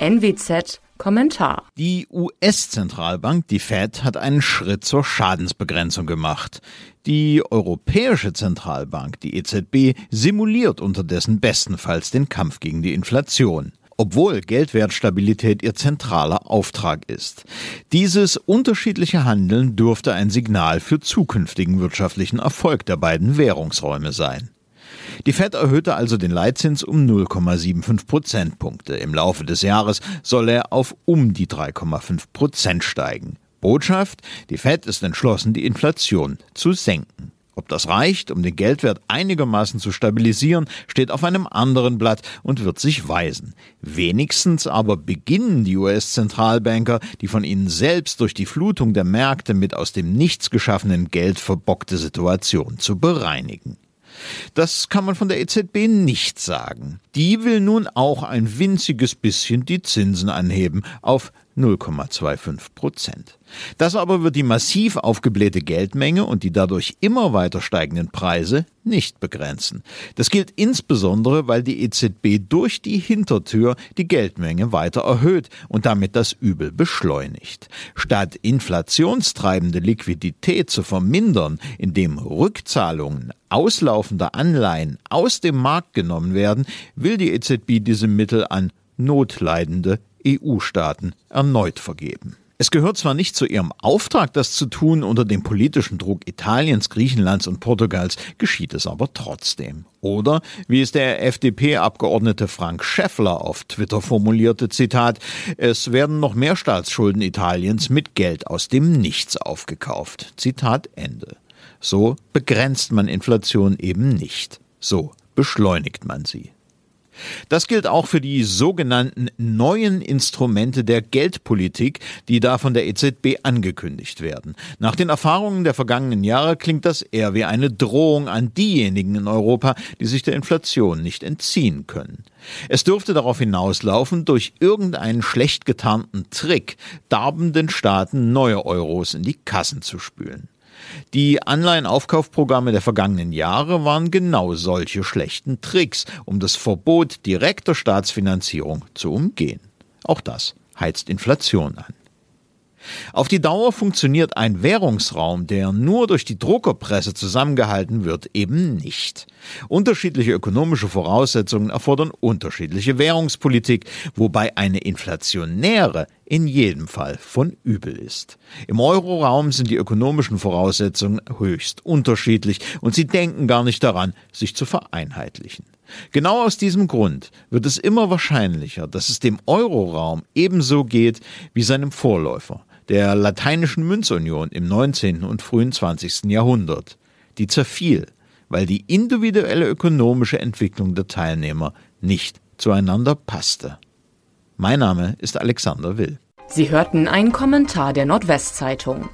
NWZ Kommentar. Die US-Zentralbank, die Fed, hat einen Schritt zur Schadensbegrenzung gemacht. Die Europäische Zentralbank, die EZB, simuliert unterdessen bestenfalls den Kampf gegen die Inflation obwohl Geldwertstabilität ihr zentraler Auftrag ist. Dieses unterschiedliche Handeln dürfte ein Signal für zukünftigen wirtschaftlichen Erfolg der beiden Währungsräume sein. Die Fed erhöhte also den Leitzins um 0,75 Prozentpunkte. Im Laufe des Jahres soll er auf um die 3,5 Prozent steigen. Botschaft, die Fed ist entschlossen, die Inflation zu senken. Ob das reicht, um den Geldwert einigermaßen zu stabilisieren, steht auf einem anderen Blatt und wird sich weisen. Wenigstens aber beginnen die US-Zentralbanker, die von ihnen selbst durch die Flutung der Märkte mit aus dem Nichts geschaffenen Geld verbockte Situation zu bereinigen. Das kann man von der EZB nicht sagen. Die will nun auch ein winziges bisschen die Zinsen anheben auf 0,25 Prozent. Das aber wird die massiv aufgeblähte Geldmenge und die dadurch immer weiter steigenden Preise nicht begrenzen. Das gilt insbesondere, weil die EZB durch die Hintertür die Geldmenge weiter erhöht und damit das Übel beschleunigt. Statt inflationstreibende Liquidität zu vermindern, indem Rückzahlungen auslaufender Anleihen aus dem Markt genommen werden, will die EZB diese Mittel an notleidende EU-Staaten erneut vergeben. Es gehört zwar nicht zu ihrem Auftrag, das zu tun, unter dem politischen Druck Italiens, Griechenlands und Portugals geschieht es aber trotzdem. Oder, wie es der FDP-Abgeordnete Frank Schäffler auf Twitter formulierte, Zitat, es werden noch mehr Staatsschulden Italiens mit Geld aus dem Nichts aufgekauft. Zitat Ende. So begrenzt man Inflation eben nicht. So beschleunigt man sie. Das gilt auch für die sogenannten neuen Instrumente der Geldpolitik, die da von der EZB angekündigt werden. Nach den Erfahrungen der vergangenen Jahre klingt das eher wie eine Drohung an diejenigen in Europa, die sich der Inflation nicht entziehen können. Es dürfte darauf hinauslaufen, durch irgendeinen schlecht getarnten Trick darbenden Staaten neue Euros in die Kassen zu spülen. Die Anleihenaufkaufprogramme der vergangenen Jahre waren genau solche schlechten Tricks, um das Verbot direkter Staatsfinanzierung zu umgehen. Auch das heizt Inflation an. Auf die Dauer funktioniert ein Währungsraum, der nur durch die Druckerpresse zusammengehalten wird, eben nicht. Unterschiedliche ökonomische Voraussetzungen erfordern unterschiedliche Währungspolitik, wobei eine inflationäre in jedem Fall von übel ist. Im Euroraum sind die ökonomischen Voraussetzungen höchst unterschiedlich und sie denken gar nicht daran, sich zu vereinheitlichen. Genau aus diesem Grund wird es immer wahrscheinlicher, dass es dem Euroraum ebenso geht wie seinem Vorläufer, der lateinischen Münzunion im 19. und frühen 20. Jahrhundert. Die zerfiel, weil die individuelle ökonomische Entwicklung der Teilnehmer nicht zueinander passte. Mein Name ist Alexander Will. Sie hörten einen Kommentar der Nordwestzeitung.